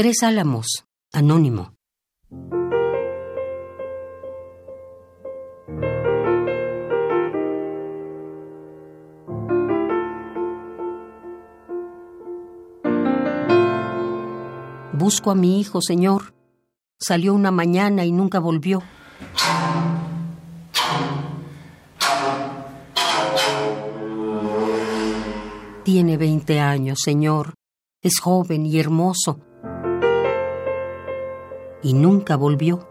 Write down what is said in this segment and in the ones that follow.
Tres Álamos, anónimo. Busco a mi hijo, señor. Salió una mañana y nunca volvió. Tiene veinte años, señor. Es joven y hermoso. Y nunca volvió.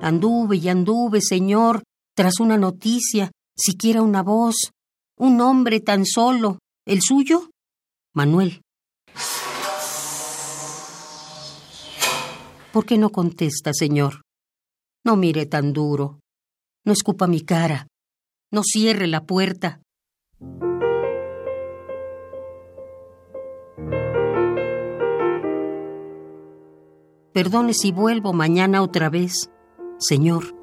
Anduve y anduve, señor, tras una noticia, siquiera una voz, un hombre tan solo. ¿El suyo? Manuel. ¿Por qué no contesta, señor? No mire tan duro. No escupa mi cara. No cierre la puerta. Perdone si vuelvo mañana otra vez, señor.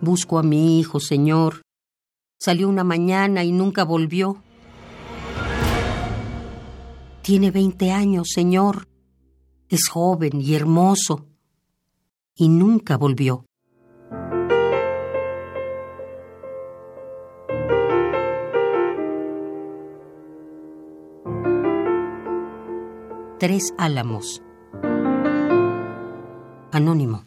Busco a mi hijo, señor. Salió una mañana y nunca volvió. Tiene veinte años, señor. Es joven y hermoso. Y nunca volvió. Tres Álamos. Anónimo.